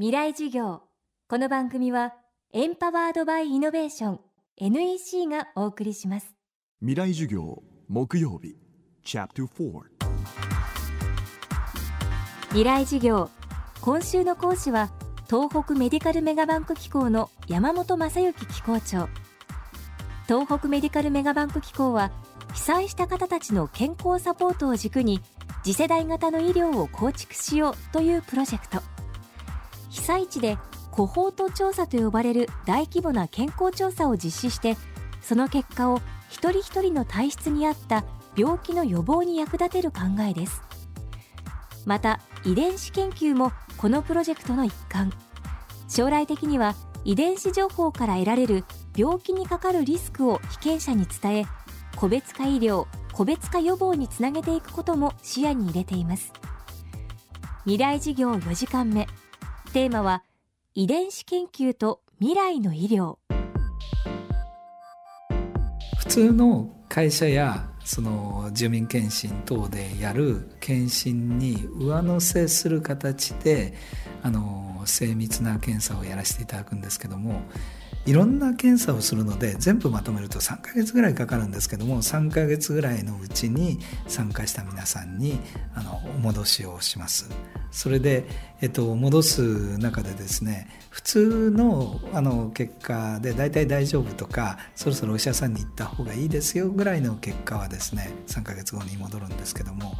未来授業。この番組はエンパワードバイイノベーション NEC がお送りします。未来授業木曜日チャプター未来授業。今週の講師は東北メディカルメガバンク機構の山本正幸機構長。東北メディカルメガバンク機構は被災した方たちの健康サポートを軸に次世代型の医療を構築しようというプロジェクト被災地でコホート調査と呼ばれる大規模な健康調査を実施してその結果を一人一人の体質に合った病気の予防に役立てる考えです。また遺伝子研究もこのプロジェクトの一環。将来的には遺伝子情報から得られる病気にかかるリスクを被験者に伝え個別化医療個別化予防につなげていくことも視野に入れています。未来事業4時間目。テーマは遺伝子研究と未来の医療。普通の会社やその住民検診等でやる検診に上乗せする形であの精密な検査をやらせていただくんですけどもいろんな検査をするので全部まとめると3ヶ月ぐらいかかるんですけども3ヶ月ぐらいのうちに参加した皆さんにあのお戻しをします。それで、えっと、戻す中でですね普通のあの結果で大体大丈夫とかそろそろお医者さんに行った方がいいですよぐらいの結果はですね3ヶ月後に戻るんですけども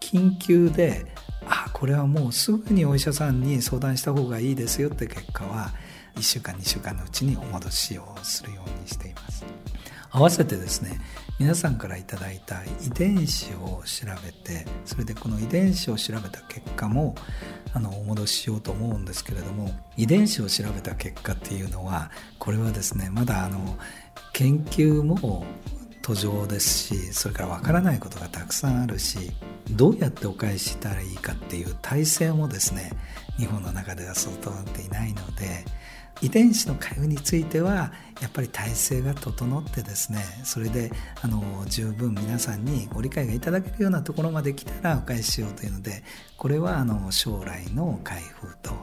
緊急であこれはもうすぐにお医者さんに相談した方がいいですよって結果は1週間2週間のうちにお戻しをするようにしています。合わせてですね皆さんから頂いた遺伝子を調べてそれでこの遺伝子を調べた結果もあのお戻ししようと思うんですけれども遺伝子を調べた結果っていうのはこれはですねまだあの研究も途上ですしそれからわからないことがたくさんあるしどうやってお返ししたらいいかっていう体制もですね日本の中では整っていないので遺伝子の開封についてはやっぱり体制が整ってですねそれであの十分皆さんにご理解がいただけるようなところまで来たらお返ししようというのでこれはあの将来の開封と。